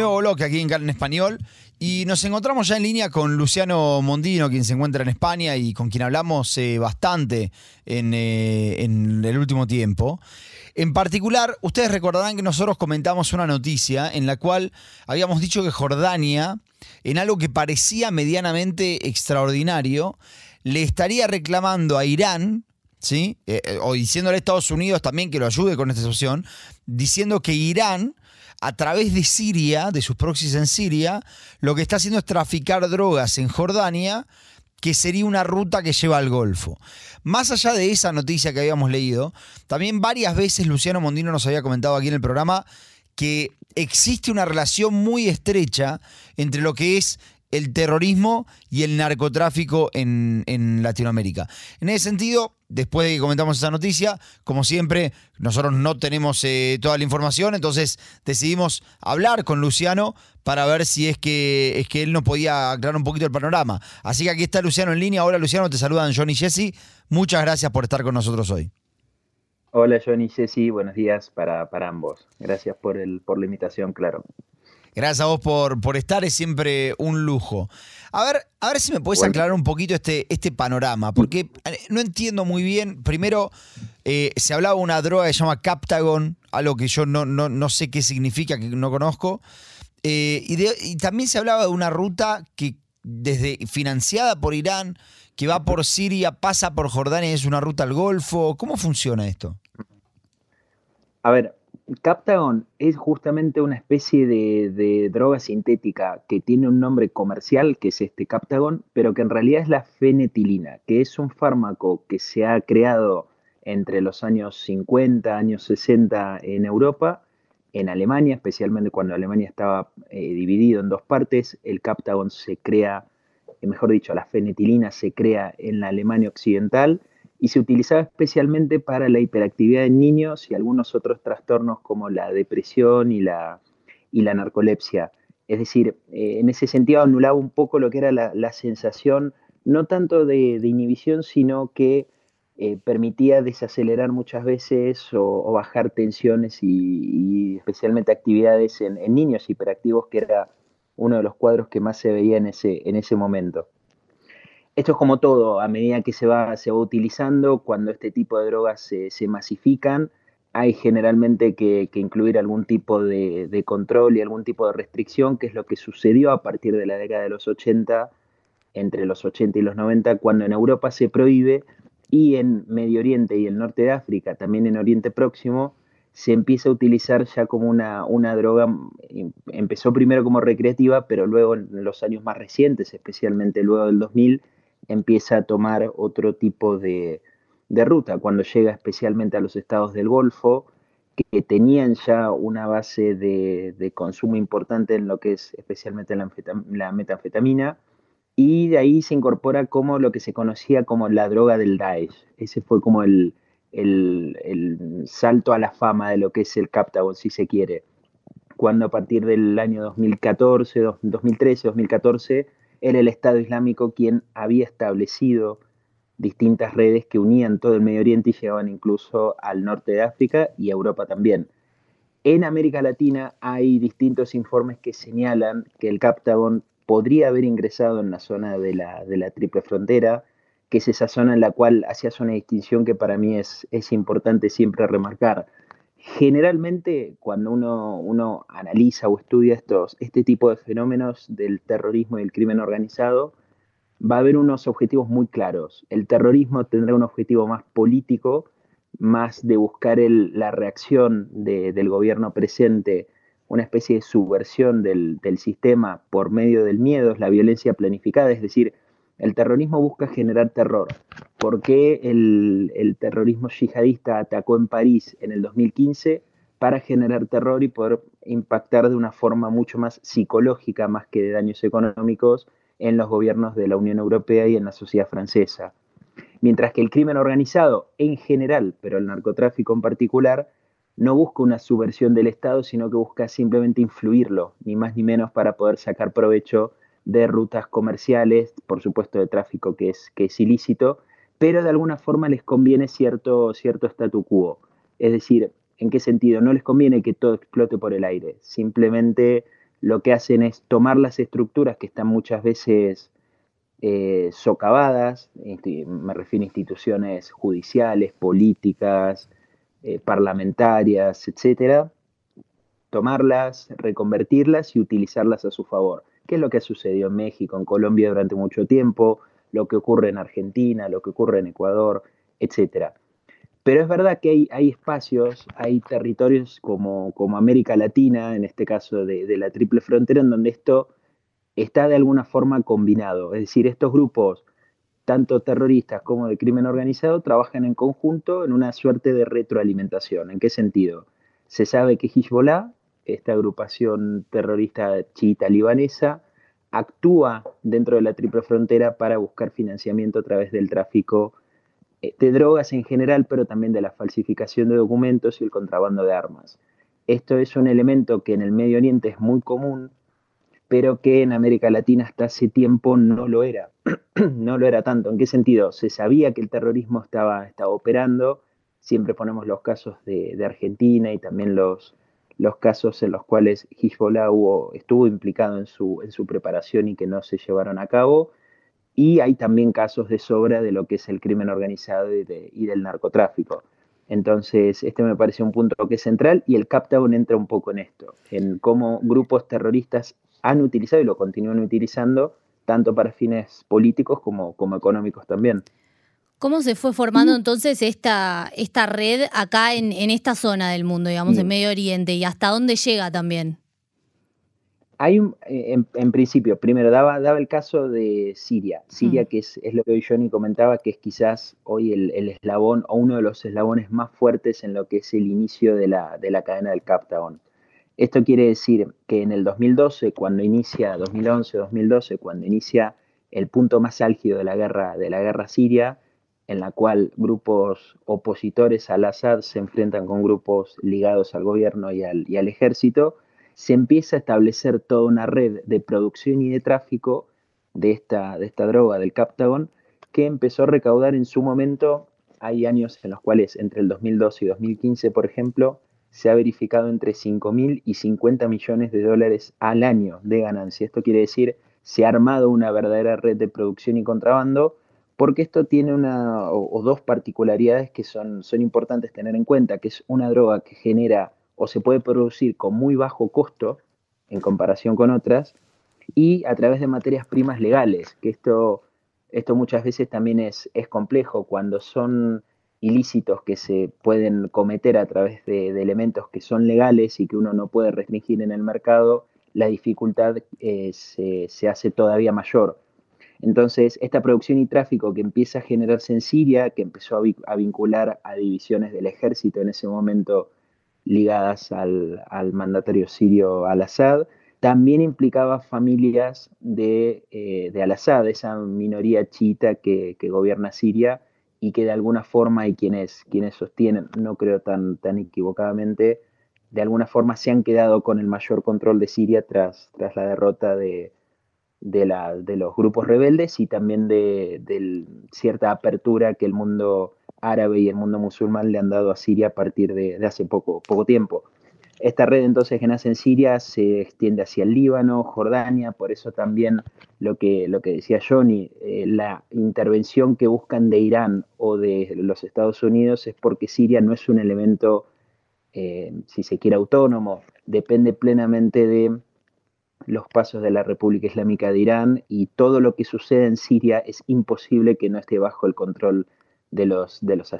nuevo bloque aquí en Español y nos encontramos ya en línea con Luciano Mondino, quien se encuentra en España y con quien hablamos eh, bastante en, eh, en el último tiempo. En particular, ustedes recordarán que nosotros comentamos una noticia en la cual habíamos dicho que Jordania, en algo que parecía medianamente extraordinario, le estaría reclamando a Irán, ¿sí? Eh, o diciéndole a Estados Unidos también que lo ayude con esta situación, diciendo que Irán, a través de Siria, de sus proxies en Siria, lo que está haciendo es traficar drogas en Jordania que sería una ruta que lleva al Golfo. Más allá de esa noticia que habíamos leído, también varias veces Luciano Mondino nos había comentado aquí en el programa que existe una relación muy estrecha entre lo que es el terrorismo y el narcotráfico en, en, Latinoamérica. En ese sentido, después de que comentamos esa noticia, como siempre, nosotros no tenemos eh, toda la información, entonces decidimos hablar con Luciano para ver si es que, es que él nos podía aclarar un poquito el panorama. Así que aquí está Luciano en línea. Hola Luciano, te saludan John y Jesse. Muchas gracias por estar con nosotros hoy. Hola John y Jesse, buenos días para, para ambos. Gracias por, el, por la invitación, claro. Gracias a vos por, por estar, es siempre un lujo. A ver, a ver si me puedes aclarar un poquito este, este panorama, porque eh, no entiendo muy bien. Primero, eh, se hablaba de una droga que se llama Captagon, algo que yo no, no, no sé qué significa, que no conozco. Eh, y, de, y, también se hablaba de una ruta que desde financiada por Irán, que va por Siria, pasa por Jordania, es una ruta al Golfo. ¿Cómo funciona esto? A ver, Captagon es justamente una especie de, droga sintética que tiene un nombre comercial, que es este Captagon, pero que en realidad es la fenetilina, que es un fármaco que se ha creado entre los años 50, años 60 en Europa, en Alemania, especialmente cuando Alemania estaba eh, dividido en dos partes, el Captagon se crea, eh, mejor dicho, la fenetilina se crea en la Alemania occidental y se utilizaba especialmente para la hiperactividad en niños y algunos otros trastornos como la depresión y la, y la narcolepsia. Es decir, eh, en ese sentido anulaba un poco lo que era la, la sensación, no tanto de, inhibición, sino que eh, permitía desacelerar muchas veces o, bajar tensiones y, y, especialmente actividades en, en niños hiperactivos, que era uno de los cuadros que más se veía en ese, en ese momento. Esto es como todo, a medida que se va, se va utilizando, cuando este tipo de drogas se, se masifican, hay generalmente que, incluir algún tipo de, de, control y algún tipo de restricción, que es lo que sucedió a partir de la década de los 80, entre los 80 y los 90, cuando en Europa se prohíbe y en Medio Oriente y el norte de África, también en Oriente Próximo, se empieza a utilizar ya como una, una droga, empezó primero como recreativa, pero luego en los años más recientes, especialmente luego del 2000, empieza a tomar otro tipo de, de, ruta, cuando llega especialmente a los estados del Golfo, que tenían ya una base de, consumo importante en lo que es especialmente la, la, metanfetamina, y de ahí se incorpora como lo que se conocía como la droga del Daesh. Ese fue como el, el, el salto a la fama de lo que es el Captagon, si se quiere, cuando a partir del año 2014, 2013, 2014, era el Estado Islámico quien había establecido distintas redes que unían todo el Medio Oriente y llegaban incluso al norte de África y a Europa también. En América Latina hay distintos informes que señalan que el Captagon podría haber ingresado en la zona de la, triple frontera, que es esa zona en la cual hacías una distinción que para mí es importante siempre remarcar. Generalmente, cuando uno, uno analiza o estudia estos, este tipo de fenómenos del terrorismo y el crimen organizado, va a haber unos objetivos muy claros. El terrorismo tendrá un objetivo más político, más de buscar la reacción de, del gobierno presente, una especie de subversión del, del sistema por medio del miedo, es la violencia planificada, es decir, el terrorismo busca generar terror. ¿Por qué el, terrorismo yihadista atacó en París en el 2015? Para generar terror y poder impactar de una forma mucho más psicológica, más que de daños económicos, en los gobiernos de la Unión Europea y en la sociedad francesa. Mientras que el crimen organizado en general, pero el narcotráfico en particular, no busca una subversión del Estado, sino que busca simplemente influirlo, ni más ni menos para poder sacar provecho de rutas comerciales, por supuesto de tráfico que es, que es ilícito, pero de alguna forma les conviene cierto, cierto statu quo. Es decir, ¿en qué sentido? No les conviene que todo explote por el aire, simplemente lo que hacen es tomar las estructuras que están muchas veces eh, socavadas, me refiero a instituciones judiciales, políticas, eh, parlamentarias, etcétera, tomarlas, reconvertirlas y utilizarlas a su favor. ¿Qué es lo que ha sucedido en México, en Colombia durante mucho tiempo, lo que ocurre en Argentina, lo que ocurre en Ecuador, etcétera? Pero es verdad que hay, espacios, hay territorios como, como, América Latina, en este caso de, de la triple frontera, en donde esto está de alguna forma combinado. Es decir, estos grupos, tanto terroristas como de crimen organizado, trabajan en conjunto en una suerte de retroalimentación. ¿En qué sentido? Se sabe que Hezbollah, esta agrupación terrorista chiita libanesa, actúa dentro de la triple frontera para buscar financiamiento a través del tráfico eh, de drogas en general, pero también de la falsificación de documentos y el contrabando de armas. Esto es un elemento que en el Medio Oriente es muy común, pero que en América Latina hasta hace tiempo no lo era. no lo era tanto. ¿En qué sentido? Se sabía que el terrorismo estaba, estaba operando, siempre ponemos los casos de, Argentina y también los, los casos en los cuales Hezbollah estuvo implicado en su, preparación y que no se llevaron a cabo. Y hay también casos de sobra de lo que es el crimen organizado y, del narcotráfico. Entonces, este me parece un punto que es central y el Captagon entra un poco en esto, en cómo grupos terroristas han utilizado y lo continúan utilizando tanto para fines políticos como económicos también. ¿Cómo se fue formando entonces esta, esta red acá en, esta zona del mundo, digamos, en Medio Oriente, y hasta dónde llega también? Hay eh, en, principio, primero daba, daba el caso de Siria. Siria, mm. que es, lo que Johnny comentaba, que es quizás hoy el, eslabón o uno de los eslabones más fuertes en lo que es el inicio de la, de la cadena del Captagon. Esto quiere decir que en el 2012, cuando inicia, 2011-2012, cuando inicia el punto más álgido de la guerra, de la guerra siria, en la cual grupos opositores al Assad se enfrentan con grupos ligados al gobierno y al, ejército, se empieza a establecer toda una red de producción y de tráfico de esta, de esta droga, del Captagon, que empezó a recaudar en su momento, hay años en los cuales entre el 2012 y 2015, por ejemplo, se ha verificado entre 5.000 y 50 millones de dólares al año de ganancia. Esto quiere decir, se ha armado una verdadera red de producción y contrabando, porque esto tiene una o, dos particularidades que son, son importantes tener en cuenta, que es una droga que genera o se puede producir con muy bajo costo en comparación con otras, y a través de materias primas legales, que esto, esto muchas veces también es, es complejo cuando son ilícitos que se pueden cometer a través de, elementos que son legales y que uno no puede restringir en el mercado, la dificultad eh, se, hace todavía mayor. Entonces, esta producción y tráfico que empieza a generarse en Siria, que empezó a, vincular a divisiones del ejército en ese momento ligadas al, mandatario sirio al-Assad, también implicaba familias de, eh, de al-Assad, esa minoría chiita que, que gobierna Siria, y que de alguna forma hay quienes, quienes sostienen, no creo tan, tan equivocadamente, de alguna forma se han quedado con el mayor control de Siria tras, tras la derrota de, de, la, de los grupos rebeldes y también de, cierta apertura que el mundo árabe y el mundo musulmán le han dado a Siria a partir de, de hace poco, poco tiempo. Esta red entonces que nace en Siria se extiende hacia el Líbano, Jordania, por eso también lo que, lo que decía Johnny, eh, la intervención que buscan de Irán o de los Estados Unidos es porque Siria no es un elemento, eh, si se quiere, autónomo, depende plenamente de los pasos de la República Islámica de Irán y todo lo que sucede en Siria es imposible que no esté bajo el control de los, de los.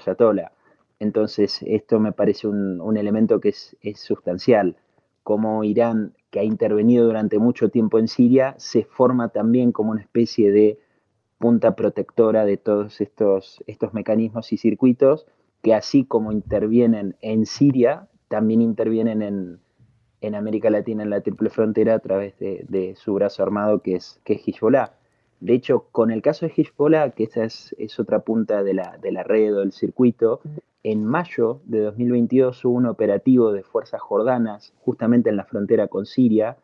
Entonces, esto me parece un, elemento que es, sustancial. Como Irán, que ha intervenido durante mucho tiempo en Siria, se forma también como una especie de punta protectora de todos estos, estos mecanismos y circuitos que así como intervienen en Siria, también intervienen en, América Latina, en la triple frontera, a través de, su brazo armado que es, que es. De hecho, con el caso de Hezbollah, que esa es, otra punta de la, de la red o del circuito, en mayo de 2022 hubo un operativo de fuerzas jordanas justamente en la frontera con Siria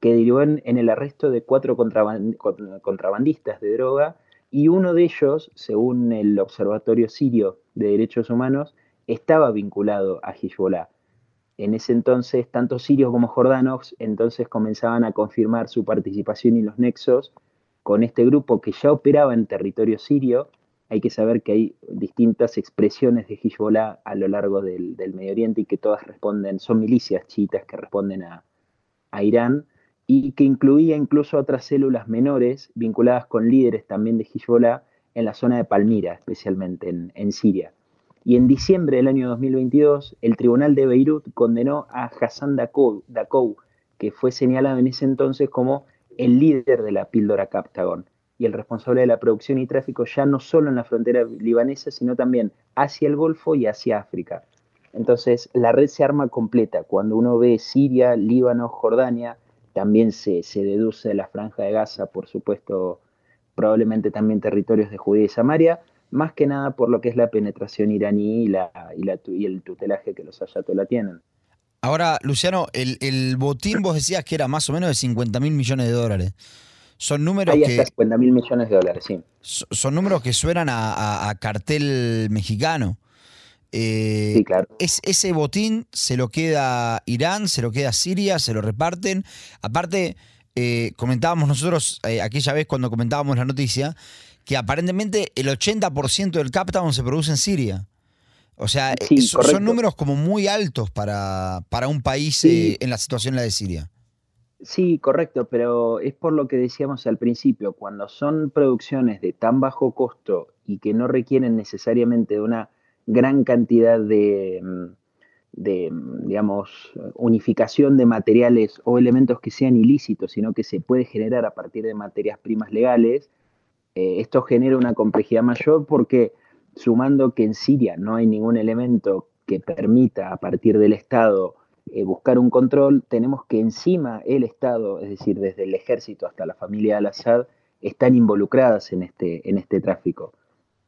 que derivó en, el arresto de cuatro contrabandistas de droga y uno de ellos, según el Observatorio Sirio de Derechos Humanos, estaba vinculado a Hezbollah. En ese entonces, tanto sirios como jordanos, entonces comenzaban a confirmar su participación y los nexos con este grupo que ya operaba en territorio sirio. Hay que saber que hay distintas expresiones de Hezbollah a lo largo del, Medio Oriente y que todas responden, son milicias chiitas que responden a, Irán y que incluía incluso otras células menores vinculadas con líderes también de Hezbollah en la zona de Palmira, especialmente en Siria. Y en diciembre del año 2022, el Tribunal de Beirut condenó a Hassan Dakou, que fue señalado en ese entonces como el líder de la píldora Captagon y el responsable de la producción y tráfico ya no solo en la frontera libanesa, sino también hacia el Golfo y hacia África. Entonces, la red se arma completa. Cuando uno ve Siria, Líbano, Jordania, también se, se deduce de la franja de Gaza, por supuesto, probablemente también territorios de Judea y Samaria, más que nada por lo que es la penetración iraní y, la, y, el tutelaje que los ayatollah tienen. Ahora, Luciano, el, botín vos decías que era más o menos de 50 mil millones de dólares. Son números Ahí que... 50 mil millones de dólares, sí. Son números que suenan a, cartel mexicano. Eh, sí, claro. Es, ese botín se lo queda Irán, se lo queda Siria, se lo reparten. Aparte, eh, comentábamos nosotros eh, aquella vez cuando comentábamos la noticia que aparentemente el 80% del Captagon se produce en Siria. O sea, son números como muy altos para, para un país eh, en la situación la de Siria. Sí, correcto, pero es por lo que decíamos al principio, cuando son producciones de tan bajo costo y que no requieren necesariamente de una gran cantidad de, mm, de, mm, digamos, unificación de materiales o elementos que sean ilícitos, sino que se puede generar a partir de materias primas legales, eh, esto genera una complejidad mayor porque sumando que en Siria no hay ningún elemento que permita a partir del Estado eh, buscar un control, tenemos que encima el Estado, es decir, desde el ejército hasta la familia al-Assad, están involucradas en este, en este tráfico.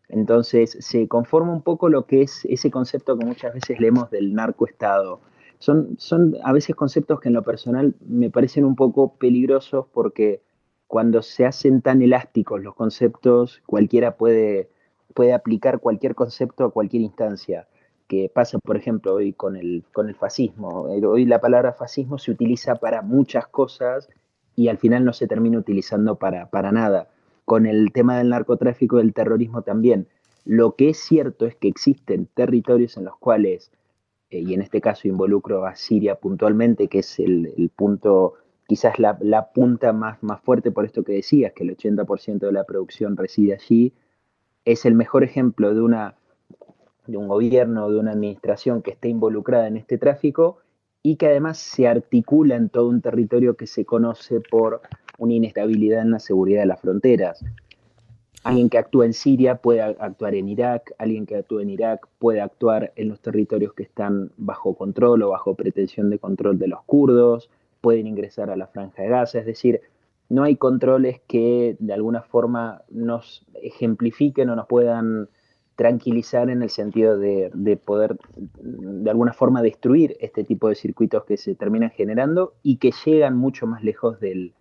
Entonces se conforma un poco lo que es ese concepto que muchas veces leemos del narcoestado. Son, son a veces conceptos que en lo personal me parecen un poco peligrosos porque cuando se hacen tan elásticos los conceptos, cualquiera puede, puede aplicar cualquier concepto a cualquier instancia que pasa, por ejemplo, hoy con el, con el fascismo. Eh, hoy la palabra fascismo se utiliza para muchas cosas y al final no se termina utilizando para, para nada. Con el tema del narcotráfico y del terrorismo también. Lo que es cierto es que existen territorios en los cuales, eh, y en este caso involucro a Siria puntualmente, que es el, el punto quizás la, punta más, más fuerte por esto que decías, que el 80% de la producción reside allí, es el mejor ejemplo de, una, de un gobierno, de una administración que esté involucrada en este tráfico y que además se articula en todo un territorio que se conoce por una inestabilidad en la seguridad de las fronteras. Alguien que actúa en Siria puede actuar en Irak, alguien que actúa en Irak puede actuar en los territorios que están bajo control o bajo pretensión de control de los kurdos, pueden ingresar a la franja de Gaza, es decir, no hay controles que de alguna forma nos ejemplifiquen o nos puedan tranquilizar en el sentido de, poder de alguna forma destruir este tipo de circuitos que se terminan generando y que llegan mucho más lejos del,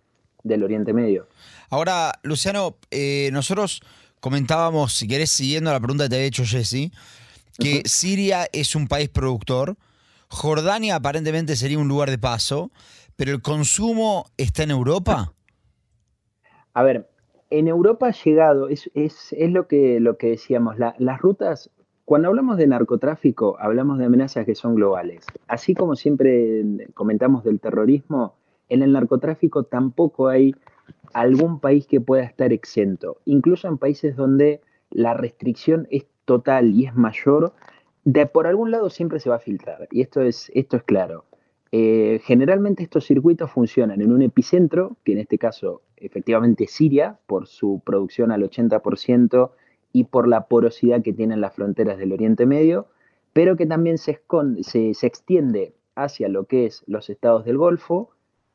Oriente Medio. Ahora, Luciano, eh, nosotros comentábamos, si querés, siguiendo la pregunta que te había hecho Jesse, que Siria es un país productor, Jordania aparentemente sería un lugar de paso, ¿Pero el consumo está en Europa? A ver, en Europa ha llegado, es, lo, que, lo que decíamos, las rutas, cuando hablamos de narcotráfico, hablamos de amenazas que son globales. Así como siempre comentamos del terrorismo, en el narcotráfico tampoco hay algún país que pueda estar exento. Incluso en países donde la restricción es total y es mayor, de por algún lado siempre se va a filtrar. Y esto es, esto es claro. Eh, generalmente estos circuitos funcionan en un epicentro, que en este caso efectivamente es Siria, por su producción al 80% y por la porosidad que tienen las fronteras del Oriente Medio, pero que también se, se, extiende hacia lo que es los estados del Golfo.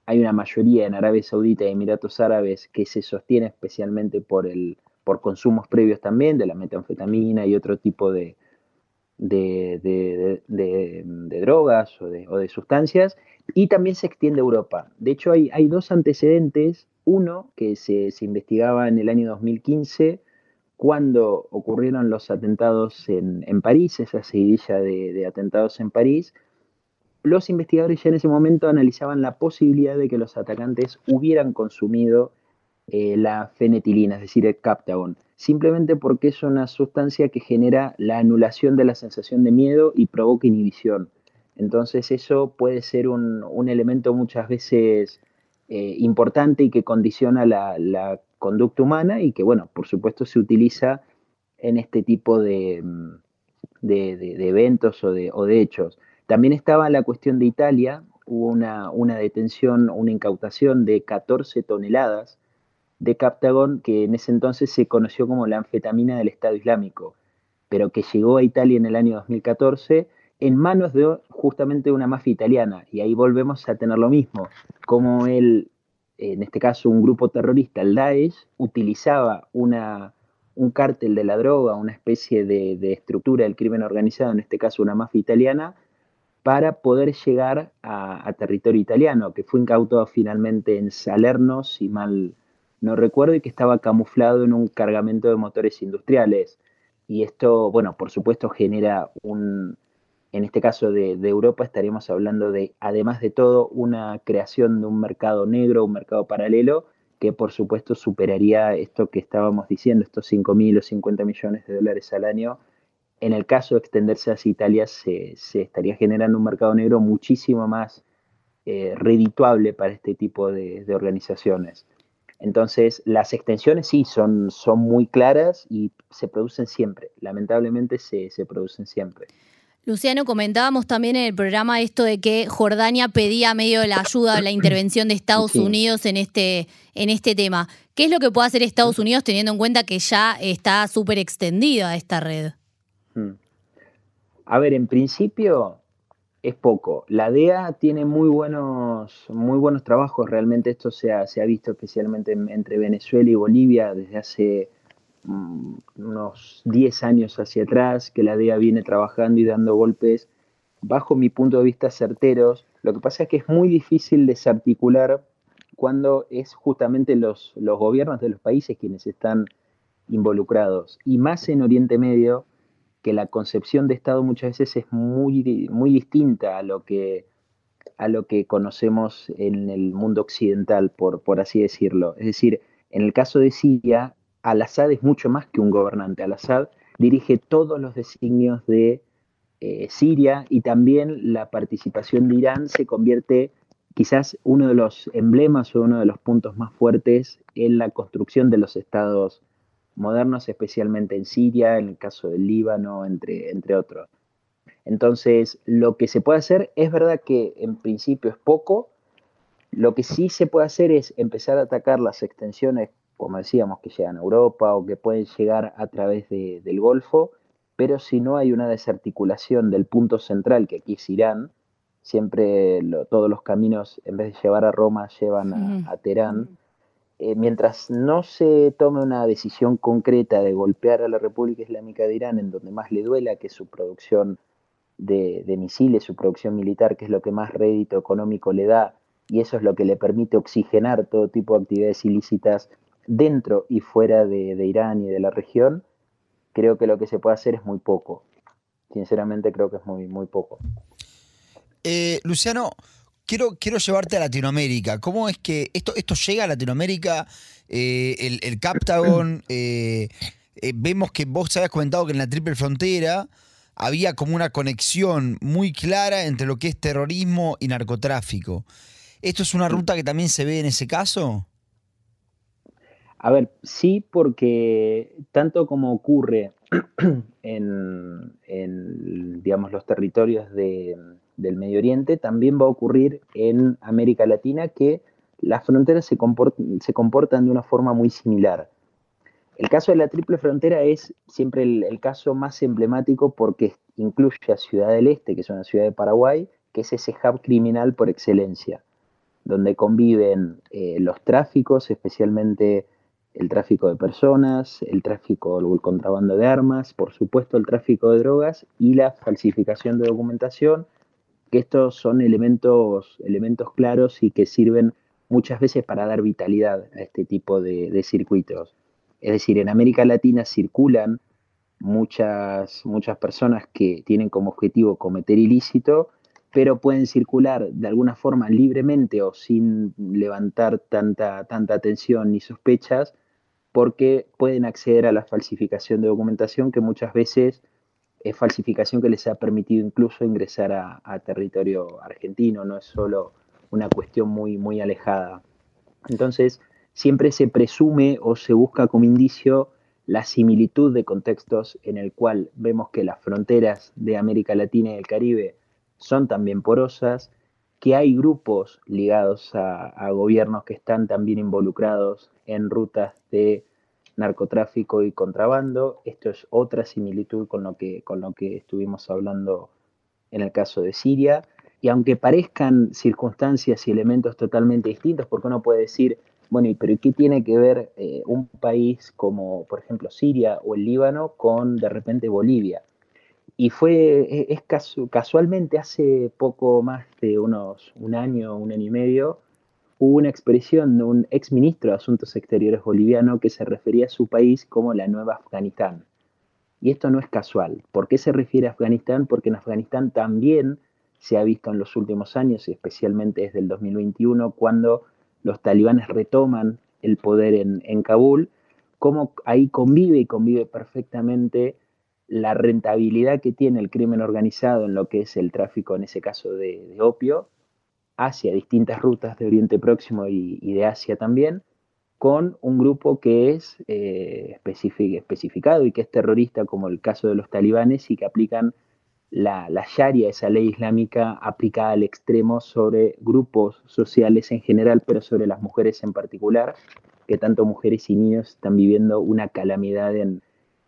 Hay una mayoría en Arabia Saudita y Emiratos Árabes que se sostiene especialmente por, el, por consumos previos también de la metanfetamina y otro tipo de, de, drogas o, de, sustancias, y también se extiende a Europa. De hecho, hay, hay dos antecedentes. Uno que se, investigaba en el año 2015, cuando ocurrieron los atentados en, París, esa seguidilla de, atentados en París, los investigadores ya en ese momento analizaban la posibilidad de que los atacantes hubieran consumido eh, la fenetilina, es decir, el captagon, simplemente porque es una sustancia que genera la anulación de la sensación de miedo y provoca inhibición. Entonces eso puede ser un, elemento muchas veces eh, importante y que condiciona la, conducta humana y que, bueno, por supuesto se utiliza en este tipo de, eventos o de, hechos. También estaba la cuestión de Italia, hubo una, una detención, una incautación de 14 toneladas de Captagon, que en ese entonces se conoció como la anfetamina del Estado Islámico, pero que llegó a Italia en el año 2014 en manos de justamente una mafia italiana. Y ahí volvemos a tener lo mismo, como él, en este caso un grupo terrorista, el Daesh, utilizaba una, un cártel de la droga, una especie de, estructura del crimen organizado, en este caso una mafia italiana, para poder llegar a, territorio italiano, que fue incautado finalmente en Salerno, si mal no recuerdo, que estaba camuflado en un cargamento de motores industriales. Y esto, bueno, por supuesto genera un, en este caso de, Europa estaríamos hablando de, además de todo, una creación de un mercado negro, un mercado paralelo, que por supuesto superaría esto que estábamos diciendo, estos 5 mil o 50 millones de dólares al año. En el caso de extenderse hacia Italia, se, estaría generando un mercado negro muchísimo más eh, redituable para este tipo de organizaciones. Entonces, las extensiones sí son, son muy claras y se producen siempre. Lamentablemente se, producen siempre. Luciano, comentábamos también en el programa esto de que Jordania pedía medio la ayuda, la intervención de Estados Unidos en este, en este tema. ¿Qué es lo que puede hacer Estados Unidos teniendo en cuenta que ya está súper extendida esta red? Hmm. A ver, en principio, es poco. La DEA tiene muy buenos, muy buenos trabajos, realmente esto se ha, visto especialmente entre Venezuela y Bolivia desde hace mm, unos 10 años hacia atrás, que la DEA viene trabajando y dando golpes, bajo mi punto de vista, certeros. Lo que pasa es que es muy difícil desarticular cuando es justamente los, los gobiernos de los países quienes están involucrados, y más en Oriente Medio, que la concepción de Estado muchas veces es muy, muy distinta a lo, que, a lo que conocemos en el mundo occidental, por, por así decirlo. Es decir, en el caso de Siria, Al-Assad es mucho más que un gobernante. Al-Assad dirige todos los designios de eh, Siria y también la participación de Irán se convierte quizás uno de los emblemas o uno de los puntos más fuertes en la construcción de los estados modernos, especialmente en Siria, en el caso del Líbano, entre, entre otros. Entonces, lo que se puede hacer es verdad que en principio es poco, lo que sí se puede hacer es empezar a atacar las extensiones, como decíamos, que llegan a Europa o que pueden llegar a través del Golfo, pero si no hay una desarticulación del punto central, que aquí es Irán, siempre todos los caminos, en vez de llevar a Roma, llevan a, a Teherán. Eh, mientras no se tome una decisión concreta de golpear a la República Islámica de Irán en donde más le duela, que es su producción de, misiles, su producción militar, que es lo que más rédito económico le da, y eso es lo que le permite oxigenar todo tipo de actividades ilícitas dentro y fuera de, Irán y de la región, creo que lo que se puede hacer es muy poco. Sinceramente creo que es muy, muy poco. Eh, Luciano, quiero, quiero llevarte a Latinoamérica. ¿Cómo es que esto, esto llega a Latinoamérica? Eh, el, el, Captagon, eh, eh, vemos que vos habías comentado que en la triple frontera había como una conexión muy clara entre lo que es terrorismo y narcotráfico. ¿Esto es una ruta que también se ve en ese caso? A ver, sí, porque tanto como ocurre en, en digamos, los territorios de, del Medio Oriente, también va a ocurrir en América Latina que las fronteras se, comportan, de una forma muy similar. El caso de la triple frontera es siempre el, caso más emblemático porque incluye a Ciudad del Este, que es una ciudad de Paraguay, que es ese hub criminal por excelencia, donde conviven eh, los tráficos, especialmente el tráfico de personas, el tráfico el contrabando de armas, por supuesto el tráfico de drogas y la falsificación de documentación que estos son elementos, elementos claros y que sirven muchas veces para dar vitalidad a este tipo de, circuitos. Es decir, en América Latina circulan muchas, muchas personas que tienen como objetivo cometer ilícito pero pueden circular de alguna forma libremente o sin levantar tanta, tanta atención ni sospechas, porque pueden acceder a la falsificación de documentación que muchas veces es falsificación que les ha permitido incluso ingresar a, territorio argentino, no es solo una cuestión muy, muy alejada. Entonces, siempre se presume o se busca como indicio la similitud de contextos en el cual vemos que las fronteras de América Latina y el Caribe son también porosas, que hay grupos ligados a, gobiernos que están también involucrados en rutas de narcotráfico y contrabando. Esto es otra similitud con lo que, con lo que estuvimos hablando en el caso de Siria. Y aunque parezcan circunstancias y elementos totalmente distintos, porque uno puede decir, bueno, pero ¿qué tiene que ver eh, un país como, por ejemplo, Siria o el Líbano con de repente Bolivia? Y fue, e, es, casualmente hace poco más de unos un año, un año y medio, hubo una expresión de un ex ministro de Asuntos Exteriores boliviano que se refería a su país como la nueva Afganistán. Y esto no es casual. ¿Por qué se refiere a Afganistán? Porque en Afganistán también se ha visto en los últimos años, y especialmente desde el 2021, cuando los talibanes retoman el poder en, Kabul, cómo ahí convive y convive perfectamente la rentabilidad que tiene el crimen organizado en lo que es el tráfico, en ese caso de, opio, hacia distintas rutas de Oriente Próximo y, de Asia también, con un grupo que es eh, especificado y que es terrorista, como el caso de los talibanes, y que aplican la, la Sharia, esa ley islámica aplicada al extremo sobre grupos sociales en general, pero sobre las mujeres en particular, que tanto mujeres y niños están viviendo una calamidad en,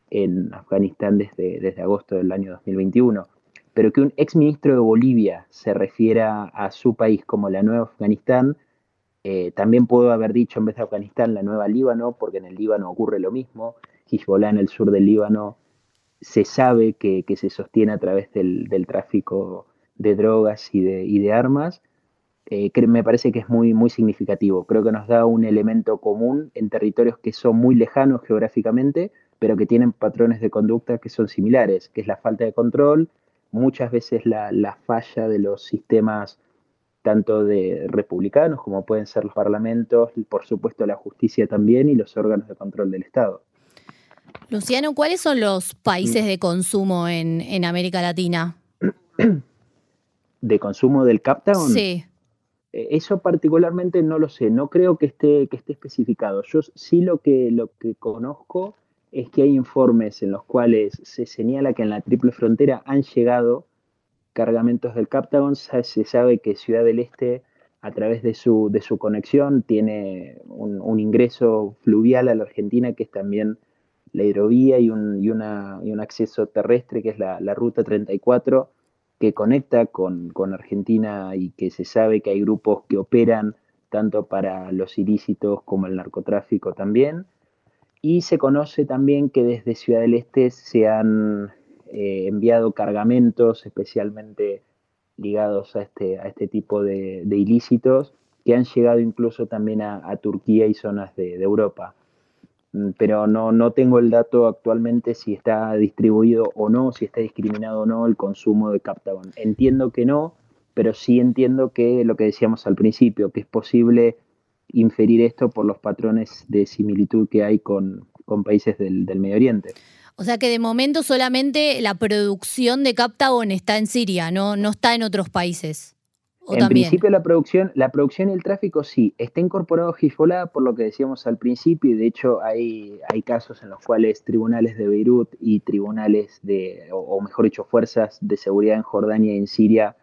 en Afganistán desde, desde agosto del año 2021. Pero que un ex ministro de Bolivia se refiera a su país como la nueva Afganistán, eh, también puedo haber dicho en vez de Afganistán la nueva Líbano, porque en el Líbano ocurre lo mismo. Hezbollah en el sur del Líbano se sabe que, se sostiene a través del, tráfico de drogas y de, de armas, eh, me parece que es muy, muy significativo. Creo que nos da un elemento común en territorios que son muy lejanos geográficamente, pero que tienen patrones de conducta que son similares, que es la falta de control, muchas veces la, la falla de los sistemas tanto de republicanos como pueden ser los parlamentos, por supuesto la justicia también y los órganos de control del Estado. Luciano, ¿cuáles son los países de consumo en, América Latina? ¿De consumo del Captagon? Sí. Eh, eso particularmente no lo sé, no creo que esté, que esté especificado. Yo sí lo que, lo que conozco es que hay informes en los cuales se señala que en la triple frontera han llegado cargamentos del Captagon. Se sabe que Ciudad del Este, a través de su, de su conexión, tiene un, ingreso fluvial a la Argentina que es también la hidrovía y un, y una, y un acceso terrestre que es la, Ruta 34 que conecta con, Argentina y que se sabe que hay grupos que operan tanto para los ilícitos como el narcotráfico también. Y se conoce también que desde Ciudad del Este se han eh, enviado cargamentos especialmente ligados a este, a este tipo de, ilícitos que han llegado incluso también a, Turquía y zonas de Europa. Mm, pero no, no tengo el dato actualmente si está distribuido o no, si está discriminado o no el consumo de Captagon. Entiendo que no, pero sí entiendo que lo que decíamos al principio, que es posible inferir esto por los patrones de similitud que hay con, países del, del Medio Oriente. O sea que de momento solamente la producción de Captagon está en Siria, no, no está en otros países. En principio la producción, la producción y el tráfico sí, está incorporado Hezbollah por lo que decíamos al principio y de hecho hay, hay casos en los cuales tribunales de Beirut y tribunales de, o, mejor dicho, fuerzas de seguridad en Jordania y en Siria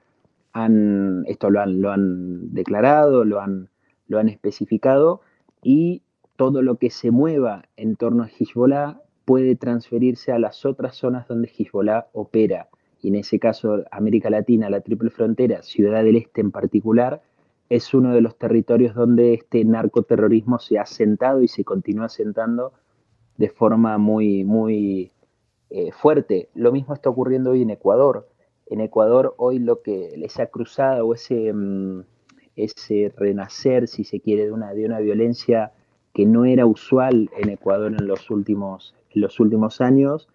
han, esto lo han, lo han declarado, lo han, lo han especificado y todo lo que se mueva en torno a Hezbollah puede transferirse a las otras zonas donde Hezbollah opera y en ese caso América Latina, la triple frontera, Ciudad del Este en particular, es uno de los territorios donde este narcoterrorismo se ha asentado y se continúa asentando de forma muy, muy eh, fuerte. Lo mismo está ocurriendo hoy en Ecuador. En Ecuador hoy lo que esa cruzada o ese, mm, ese renacer, si se quiere, de una, de una violencia que no era usual en Ecuador en los últimos, los últimos años,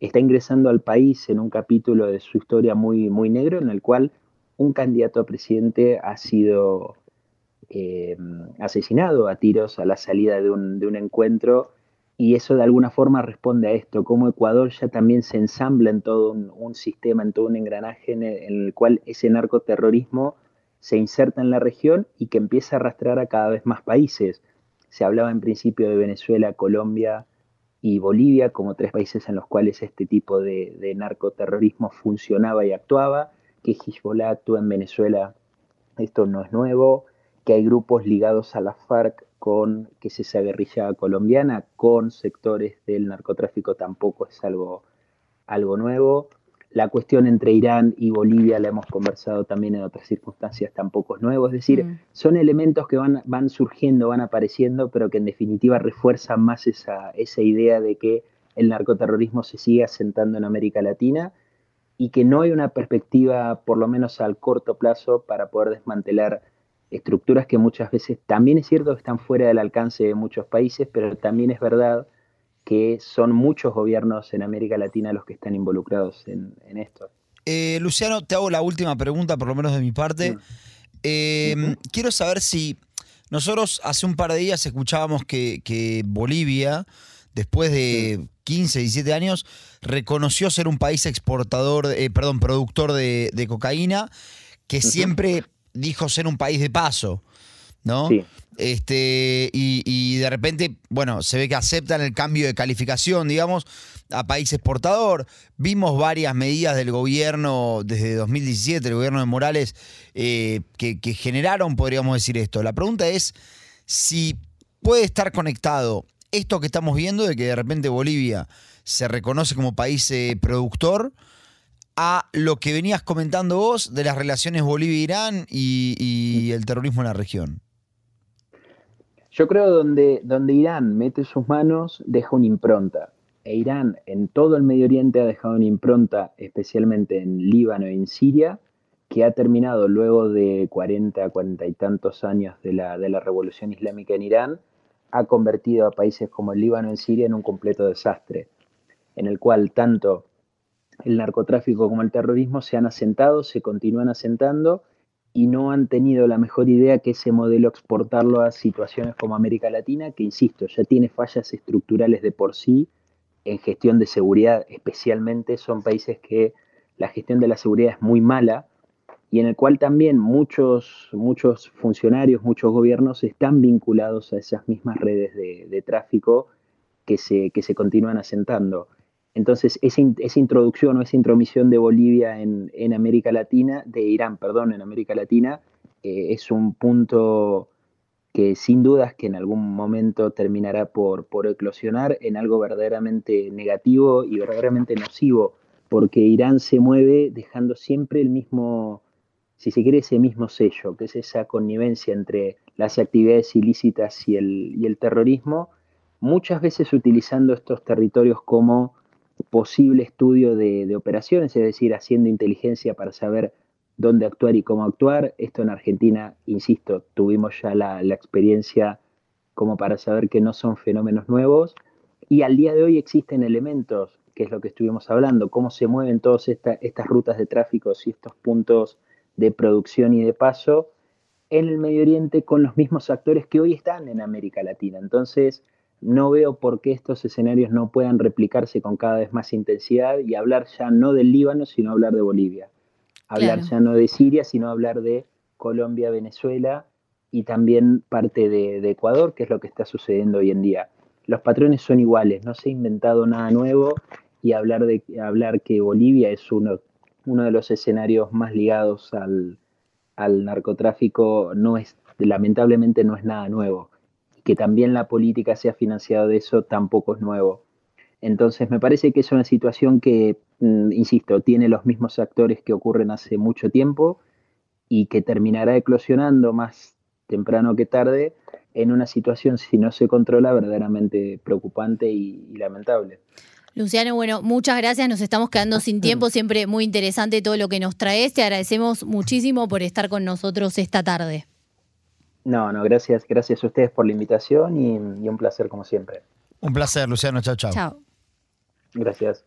está ingresando al país en un capítulo de su historia muy, muy negro, en el cual un candidato a presidente ha sido eh, asesinado a tiros a la salida de un, de un, encuentro y eso de alguna forma responde a esto, como Ecuador ya también se ensambla en todo un, sistema, en todo un engranaje en el, cual ese narcoterrorismo se inserta en la región y que empieza a arrastrar a cada vez más países. Se hablaba en principio de Venezuela, Colombia y Bolivia como tres países en los cuales este tipo de, narcoterrorismo funcionaba y actuaba, que Hezbollah actúa en Venezuela, esto no es nuevo, que hay grupos ligados a la FARC con que es esa guerrilla colombiana, con sectores del narcotráfico tampoco es algo nuevo. La cuestión entre Irán y Bolivia la hemos conversado también en otras circunstancias, tampoco es nuevo. Es decir, mm. son elementos que van, van surgiendo, van apareciendo, pero que en definitiva refuerzan más esa, esa idea de que el narcoterrorismo se sigue asentando en América Latina y que no hay una perspectiva, por lo menos al corto plazo, para poder desmantelar estructuras que muchas veces también es cierto que están fuera del alcance de muchos países, pero también es verdad que son muchos gobiernos en América Latina los que están involucrados en, esto. Eh, Luciano, te hago la última pregunta, por lo menos de mi parte. Em, quiero saber si nosotros hace un par de días escuchábamos que, Bolivia, después de 15, 17 años, reconoció ser un país exportador, eh, perdón, productor de, cocaína, que siempre dijo ser un país de paso, ¿no? Sí. Este, y, de repente, bueno, se ve que aceptan el cambio de calificación, digamos, a país exportador. Vimos varias medidas del gobierno desde 2017, el gobierno de Morales, eh, que, generaron, podríamos decir esto. La pregunta es si puede estar conectado esto que estamos viendo, de que de repente Bolivia se reconoce como país eh, productor, a lo que venías comentando vos de las relaciones Bolivia-Irán y, el terrorismo en la región? Yo creo donde, donde Irán mete sus manos deja una impronta. E Irán en todo el Medio Oriente ha dejado una impronta, especialmente en Líbano y en Siria, que ha terminado luego de 40, 40 y tantos años de la, de la revolución islámica en Irán, ha convertido a países como el Líbano y Siria en un completo desastre, en el cual tanto el narcotráfico como el terrorismo se han asentado, se continúan asentando y no han tenido la mejor idea que ese modelo exportarlo a situaciones como América Latina, que insisto, ya tiene fallas estructurales de por sí en gestión de seguridad, especialmente son países que la gestión de la seguridad es muy mala y en el cual también muchos, muchos funcionarios, muchos gobiernos están vinculados a esas mismas redes de, tráfico que se, que se continúan asentando. Entonces, esa, introducción o esa intromisión de Bolivia en, América Latina, de Irán, perdón, en América Latina, eh, es un punto que sin dudas que en algún momento terminará por, por eclosionar en algo verdaderamente negativo y verdaderamente nocivo, porque Irán se mueve dejando siempre el mismo, si se quiere, ese mismo sello, que es esa connivencia entre las actividades ilícitas y el, y el terrorismo, muchas veces utilizando estos territorios como posible estudio de, operaciones, es decir, haciendo inteligencia para saber dónde actuar y cómo actuar. Esto en Argentina, insisto, tuvimos ya la, experiencia como para saber que no son fenómenos nuevos. Y al día de hoy existen elementos, que es lo que estuvimos hablando, cómo se mueven todas estas rutas de tráfico y estos puntos de producción y de paso en el Medio Oriente con los mismos actores que hoy están en América Latina. Entonces, no veo por qué estos escenarios no puedan replicarse con cada vez más intensidad y hablar ya no del Líbano, sino hablar de Bolivia. Hablar ya no de Siria, sino hablar de Colombia, Venezuela y también parte de, Ecuador, que es lo que está sucediendo hoy en día. Los patrones son iguales, no se ha inventado nada nuevo y hablar, de, hablar que Bolivia es uno, uno de los escenarios más ligados al, al narcotráfico no es, lamentablemente no es nada nuevo que también la política sea financiado de eso tampoco es nuevo. Entonces me parece que es una situación que, mm, insisto, tiene los mismos actores que ocurren hace mucho tiempo y que terminará eclosionando más temprano que tarde en una situación, si no se controla, verdaderamente preocupante y, y lamentable. Luciano, bueno, muchas gracias. Nos estamos quedando sin tiempo. Siempre muy interesante todo lo que nos traes. Te agradecemos muchísimo por estar con nosotros esta tarde. No, no, gracias, gracias a ustedes por la invitación y, y un placer como siempre. Un placer, Luciano. Chao, chao. Chao. Gracias.